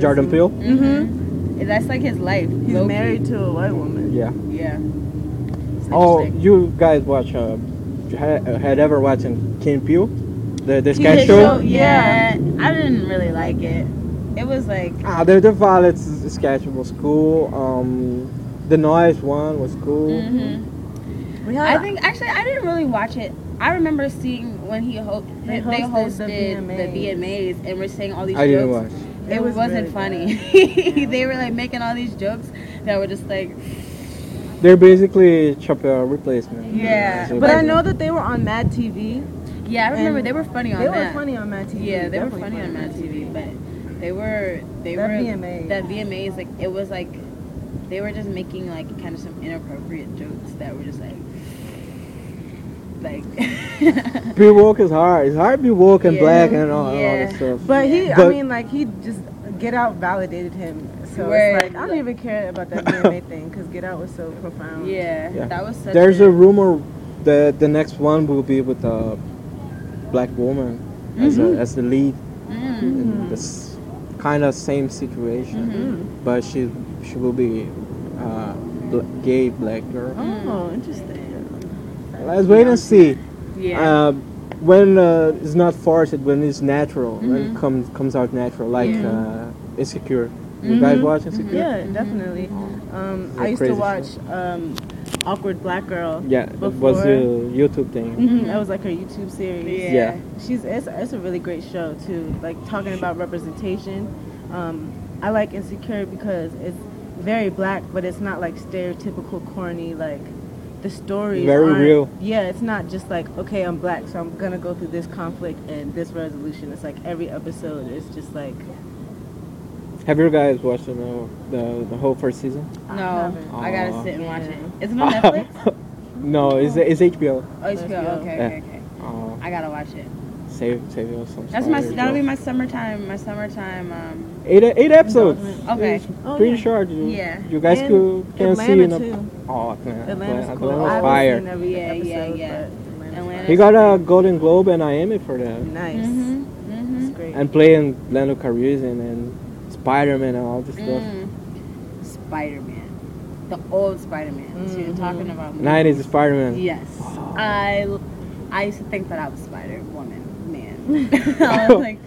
Jordan Peele. mm-hmm, that's like his life. He's low-key. married to a white woman. Yeah. Yeah. Oh, you guys watch? Uh, had, had ever watched in King Peele, the the sketch His show? Yeah. I didn't really like it. It was like Ah, the the Violet sketch was cool. Um, the noise one was cool. mhm. We had, I think actually I didn't really watch it. I remember seeing when he ho- They they, hosted hosted, the the VMAs. VMAs and were saying all these I didn't watch. It, It was wasn't really funny. they were like making all these jokes that were just like They're basically Chappelle replacement. Yeah. So But I know that they were on Mad TV. yeah. I remember they were funny on They that. were funny on Mad TV. Yeah, they were definitely funny on Mad TV, but they were they That were VMA. that VMAs like it was like they were just making like kind of some inappropriate jokes that were just like like Be woke is hard. It's hard to be woke and Yeah. black and all, all Yeah. that stuff. But he, I mean, like he just Get Out validated him. So Word. it's like I don't even care about that VMA thing because Get Out was so profound. yeah, Yeah. that was such There's a rumor that the next one will be with a black woman as, a, as the lead. Mm. in This kind of same situation, Mm-hmm. but she she will be uh, bl- gay black girl. Oh, interesting. Let's wait and see. yeah Uh, when uh, it's not forced, when it's natural, when it comes comes out natural, like Yeah. uh, Insecure. You guys watch Insecure? Yeah, definitely. Um, It's a I used to watch um, Awkward Black Girl. Yeah, it was Before- a YouTube thing. Mhm, That was like her YouTube series. Yeah. Yeah. She's it's, it's a really great show too. Like talking about representation. Um, I like Insecure because it's very black, but it's not like stereotypical corny like the stories Very real. Yeah, it's not just like okay, I'm black, so I'm gonna go through this conflict and this resolution. It's like every episode is just like Have you guys watched the the, the whole first season? No, haven't. I gotta sit and watch it. Yeah. Is it on Netflix? no, it's it's HBO. Oh, HBO. HBO. Okay, okay, Yeah. okay. Uh, I gotta watch it. save save you some. That's my. That'll be my summertime. My summertime. Um. Eight eight episodes. Okay. Oh, pretty yeah. short. You, Yeah. you guys And could can Atlanta see in a, too. Oh, Atlanta. Atlanta's Atlanta, cool. I Atlanta's fire. every Yeah, yeah, episode, yeah. but Atlanta's Atlanta. He got a Golden Globe and a Emmy for that, nice. Mhm. It's Mhm. great. and playing Lando Calrissian and Spider Man and all this stuff. Mm. Spider Man, the old Spider Man. So you're talking about movies. Nineties Spider Man. Yes, I. I used to think that I was Spider Woman. Man, I was like,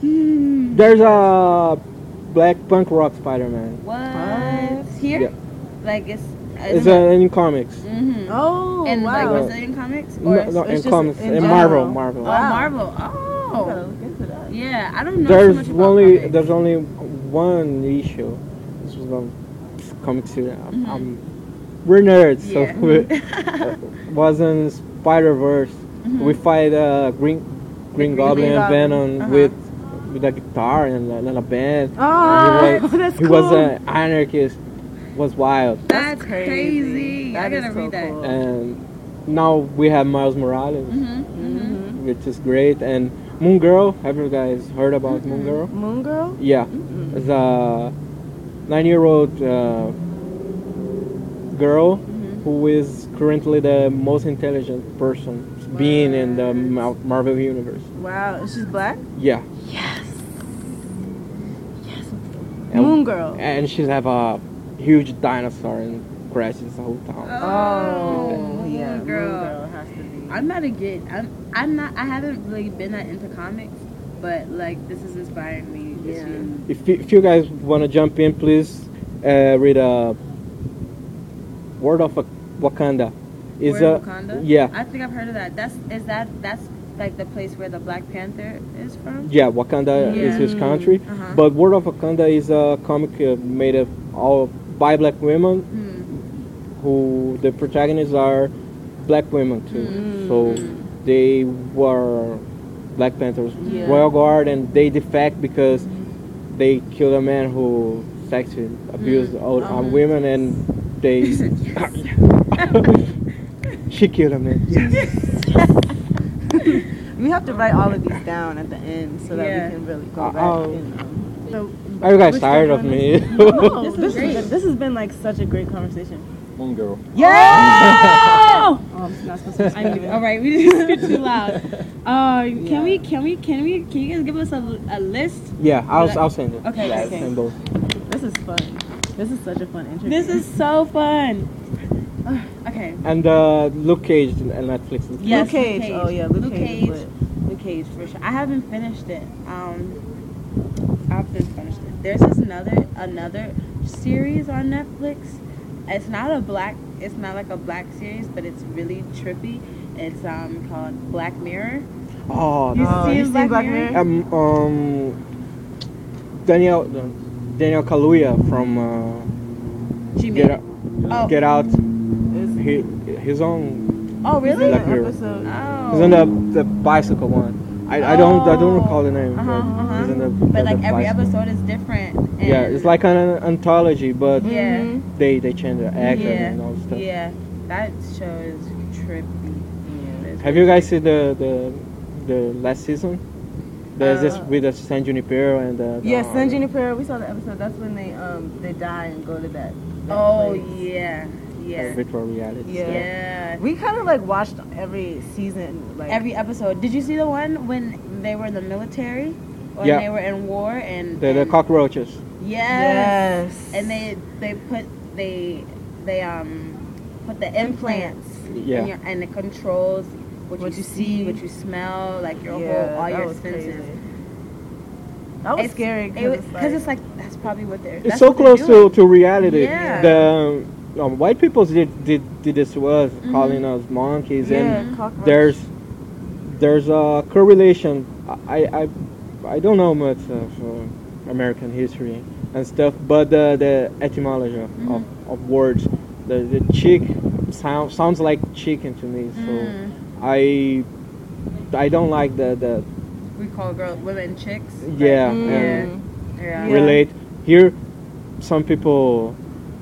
hmm. There's a black punk rock Spider Man. What? Here? Yeah. Like it's. It's uh, in comics. hmm Oh, and wow. like Brazilian comics or No, no, it's in just comics. in In general. Marvel, Marvel. oh Wow. Marvel. Oh, look into that. yeah. I don't know There's so much about only comics. there's only one issue. This was the comic series. I'm, Mhm. I'm- we're nerds, so Yeah. we, uh, was in Spider Verse. Mhm. We fight uh, Green Green Green Goblin and Venom Uh-huh. with with a guitar and, a- and a band. Oh, he was, that's he cool. was an anarchist. Was wild. That's crazy. crazy. I That is gotta so read that. cool. And now we have Miles Morales, Mhm. Mhm. which is great. And Moon Girl. Have you guys heard about Moon Girl? Moon Girl. Yeah, Mm-mm. it's a nine-year-old uh, girl Mhm. who is currently the most intelligent person being in the Marvel universe. Wow, she's black. Yeah, and, Moon Girl. and she have a huge dinosaur and crashes the whole town. Oh, yeah, Moon Moon Girl. Girl has to be. I'm not a get. I'm. I'm not. I haven't really been that into comics, but like this is inspiring me. Yeah. If you, if you guys want to jump in, please uh, read a World of Wakanda. Is World a Wakanda? yeah I think I've heard of that. That's is that that's like the place where the Black Panther is from. yeah Wakanda is his Yeah. country, Uh-huh. but World of Wakanda is a comic uh, made of all by black women Hmm. who the protagonists are black women too. Mm. So they were Black Panthers Yeah. Royal Guard and they defect because they killed a man who sexually abused old Oh. um, women and they she killed a man. Yes. We have to write all of these down at the end so that Yeah. we can really go Uh, back. oh. and, um, so, Are you guys tired of me? this? No, This is this, great. has been, this has been like such a great conversation. One Girl. Yeah. Oh, I'm not supposed to. I knew- all right, we didn't speak too loud. Uh, can we? Can we? Can we? Can you guys give us a, a list? yeah, I'll I'll send it. Okay, Yeah, I'll okay. send those. This is fun. This is such a fun interview. This is so fun. okay. And uh, Luke Cage and Netflix. Yes, Luke Cage. Oh, yeah, Luke Cage is lit. Luke Cage for sure. I haven't finished it. Um, I've been finished it. There's this another another series on Netflix. It's not a black. It's not like a black series, but it's really trippy. It's um called Black Mirror. Oh, You Oh, see you seen Black, Black Mirror? Mirror? um, um, Daniel Daniel Kaluuya from uh, She Get. Out. Oh. Get Out. His own. Oh really? Black Mirror. episode. Oh. He's in the the bicycle one. I, I don't I don't recall the name. Uh-huh, but uh-huh. The, But like every bicycle. episode is different. And Yeah, it's like an anthology, but Yeah. They they change the actor Yeah. and all that stuff. Yeah. That show is trippy. It's Have you guys seen the the the last season? There's this Uh, with the San Junipero and the, the Yeah, San Junipero. We saw the episode. That's when they um they die and go to that. that Oh place. yeah, yeah, virtual reality. Yeah. yeah. We kind of like watched every season. Like Every episode. Did you see the one when they were in the military? When Yeah. they were in war and The, the and- cockroaches. Yes. yes. And they they put they they um put the implants Yeah. in your, and it controls what, What you, you see, see. what you smell, like your yeah, whole all your senses. crazy. That was It's- scary It because was- it's, 'cause it's like that's probably what they're. It's so close to, to reality. Yeah. The um, white people did, did did this to us, Mm-hmm. calling us monkeys, yeah, and cockroach. there's there's a correlation. I I I don't know much of uh, American history and stuff, but the the etymology of, Mm-hmm. of, of words. The the chick sound sounds like chicken to me. So Mm. I I don't like the the We call girl women chicks. yeah, Mm. and Yeah. Yeah. Yeah. relate here. Some people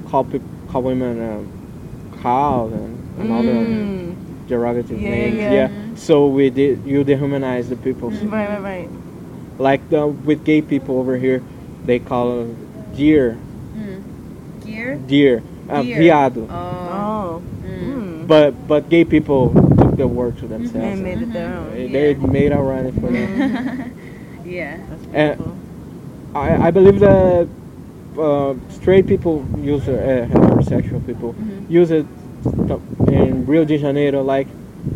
call peop call women um, cows and, and other Mm. derogative Yeah, names. yeah. So we did you dehumanize the people. Right, right, right. Like the, with gay people over here, they call them deer, Gear. deer, uh, Deer. viado. Oh. Oh. Mm. But but gay people took the word to themselves. They made it their own. They, they made a run for them. Yeah. That's And- I, I believe that uh, straight people use it, uh, heterosexual people use it in Rio de Janeiro like,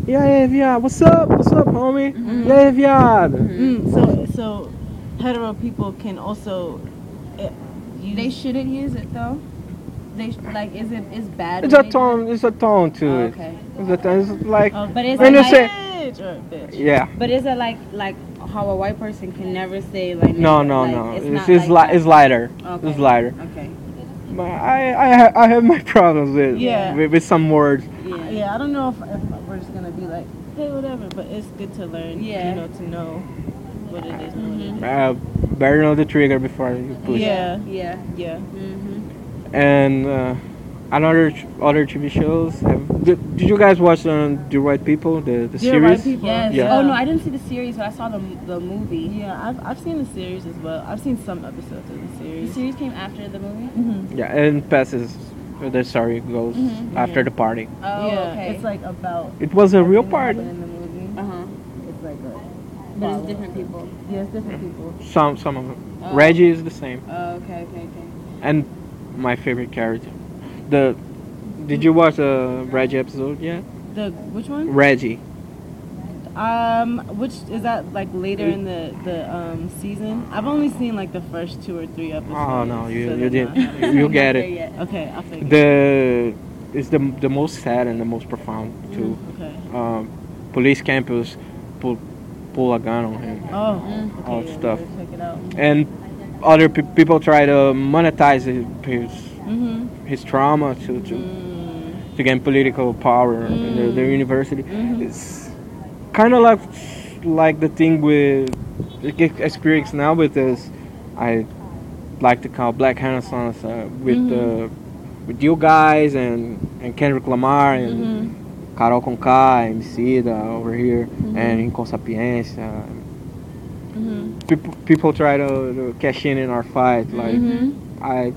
yeah, aí, viado, what's up, what's up, homie? E aí, viado? Mm, so, so hetero people can also uh, use. They shouldn't use it though. They sh- like is it is bad. It's a they tone, it's a tone to Oh, it. okay. It's a tone, it's like, Oh, But is When it you like, say- bitch or bitch. yeah. But is it like like how a white person can never say like No, nigga, no, like, no. It's, It's, not it's, like li- it's lighter. Okay. It's lighter. Okay. But I, I, ha- I have my problems with, Yeah. with, with some words. Yeah. Yeah, I don't know if, if we're just gonna be like, hey, whatever. But it's good to learn. Yeah. You know, to know what it is. and what it is. Uh, better know the trigger before you push. It. Yeah. Yeah. Yeah. Mhm. And uh, another ch- other TV shows. Have, did, did you guys watch um, The Right People, the, the Dear White series? People. Yes. Yeah. Oh no, I didn't see the series, but I saw the the movie. Yeah, I've, I've seen the series as well. I've seen some episodes of the series. The series. series came after the movie. Mm-hmm. Yeah, and passes. The story goes Mhm. after the party. Oh, yeah, okay. it's like about It was a real party. in the movie. uh huh. It's like a, But it's different people. yeah, it's different people. Some some of them. Oh. Reggie is the same. Oh, okay, okay, okay. And my favorite character. The did you watch the Reggie episode yet? The which one? Reggie. Um, which is that like later in the the um season? I've only seen like the first two or three episodes. Oh no, you so you did not- you get it. yet. Okay, I'll figure. The it's the the most sad and the most profound too. Okay. Um, police campus pull pull a gun on him. Oh, Mm. okay. all yeah, stuff. Check it out. and other pe- people try to monetize his his, Mhm. his trauma to to, Mm. to gain political power in the, the Mm. university. Mhm. It's kind of like like the thing with experience now with this. I like to call Black Renaissance uh, with Mhm. uh, with you guys and and Kendrick Lamar and. Karol Conká, MC da over here, Mhm. and Rincon Sapiência. Mhm. People people try to, to cash in in our fight like. Mhm. I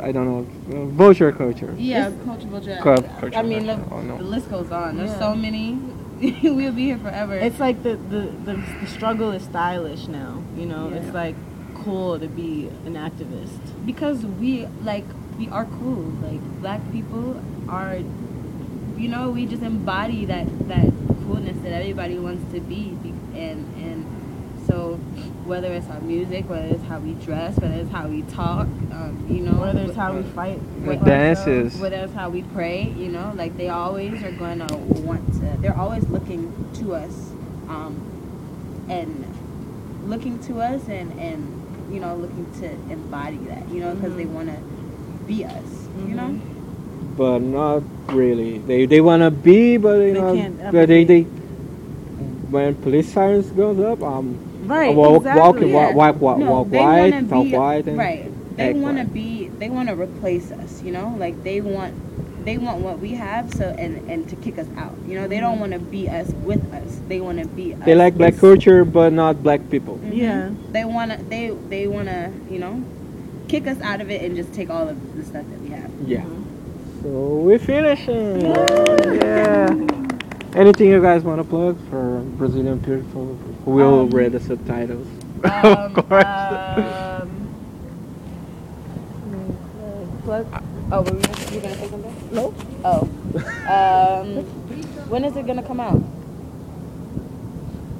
I don't know uh, vulture culture. Yeah, Culture Vulture. Cul- culture I mean, vulture. look, Oh, no. the list goes on. There's Yeah. so many. we'll be here forever. It's like the, the the the struggle is stylish now. You know, Yeah. it's like cool to be an activist. because we like we are cool. Like black people are, you know, we just embody that that coolness that everybody wants to be, Be- and and so whether it's our music, whether it's how we dress, whether it's how we talk, um, you know, Whether it's how we fight, with dances. ourselves. whether it's how we pray, you know, like they always are going to want to, they're always looking to us, um, and looking to us and, and, you know, looking to embody that, you know, because they want to be us, you know? but not really. They they wanna be, but you They know, can't ever but they they when police sirens goes up, um, Right, walk, exactly. walk, Yeah. walk, walk, walk, No, walk they white, wanna talk be- white, and right. They want to be. They want to replace us. You know, like they want. They want what we have. So and and to kick us out. You know, they don't want to be us with us. They want to be. Us They like black ins- culture, but not black people. Mhm. Yeah. They wanna. They they wanna. You know, kick us out of it and just take all of the stuff that we have. Yeah. So we're finishing. Yeah. Anything you guys want to plug for Brazilian people who will Um, read the subtitles? Um, of course. Um, Plug. Oh, were you, you gonna say something? no. Oh. Um, when is it gonna come out?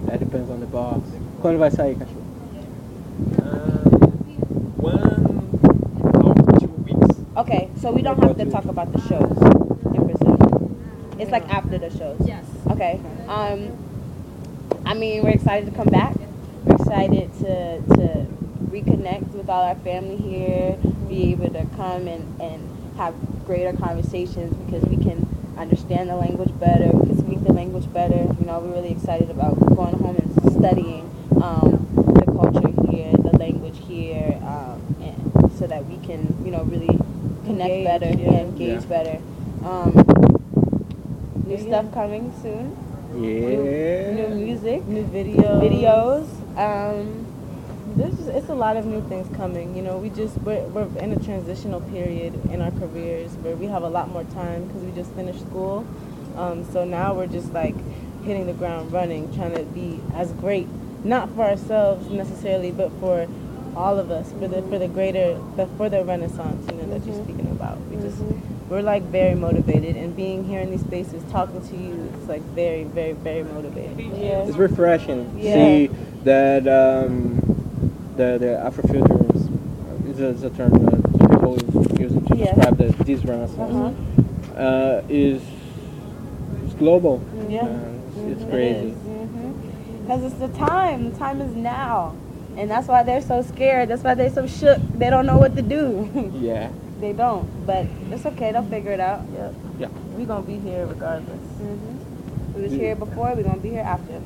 That depends on the box. Quando vai sair, cachorro? one or two weeks. Okay, so we don't have to talk about the shows in Brazil. It's like after the shows. Yes. Okay. Um, I mean, we're excited to come back. We're excited to to reconnect with all our family here, be able to come and and have greater conversations because we can understand the language better, we can speak the language better. You know, we're really excited about going home and studying um, the culture here, the language here, um, and so that we can, you know, really connect Engage, better yeah. and engage Yeah. better. Um, new Yeah. stuff coming soon. Yeah. New music, New videos. videos. Um, There's just, it's a lot of new things coming. You know, we just we're, we're in a transitional period in our careers where we have a lot more time because we just finished school. Um, so now we're just like hitting the ground running, trying to be as great, not for ourselves necessarily, but for all of us, for the for the greater, the, for the renaissance. You know that you're mm-hmm. speaking about. We just mm-hmm. we're like very motivated, and being here in these spaces, talking to you, it's like very, very, very motivating. yeah. It's refreshing. Yeah. See that um, the the Afrofuturism is a, is a term that people use to Yeah. describe the, this renaissance. Uh-huh. Uh, is is global. Yeah. And it's, it's crazy. Because it's the time. The time is now. And that's why they're so scared. That's why they're so shook. They don't know what to do. Yeah. they don't. But it's okay. They'll figure it out. Yep. Yeah. We're gonna be here regardless. We was here before. We're going to be here after.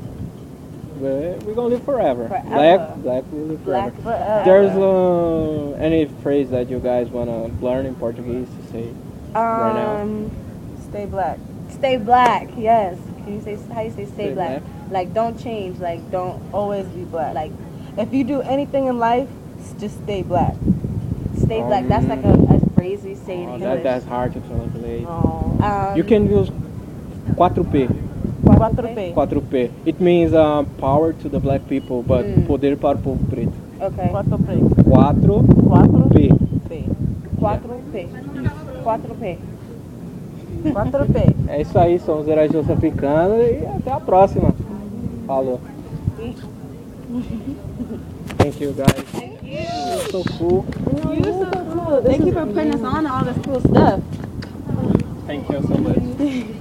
We're, we're gonna live forever. Forever. Black, black will live forever. Black forever. forever. There's uh, any phrase that you guys wanna learn in Portuguese to say? Right now. Um, Stay black. Stay black. Yes. Can you say, how you say stay, Stay black? Like, don't change. Like, don't Always be black. Like, If you do anything in life, just stay black. stay black. That's like a, a phrase we say in Oh, English. that, that's hard to translate. Oh. um, You can use 4P. 4P. 4P. It means uh, power to the black people, but Mm. poder para o povo preto. Okay. 4P. 4P. 4P. 4P. 4P. 4P. É isso aí, somos Heróis de Ouça Africana e até a próxima. Falou. Thank you guys. Thank you. So cool. You are so cool. Thank you for putting us on all this cool stuff. Thank you so much.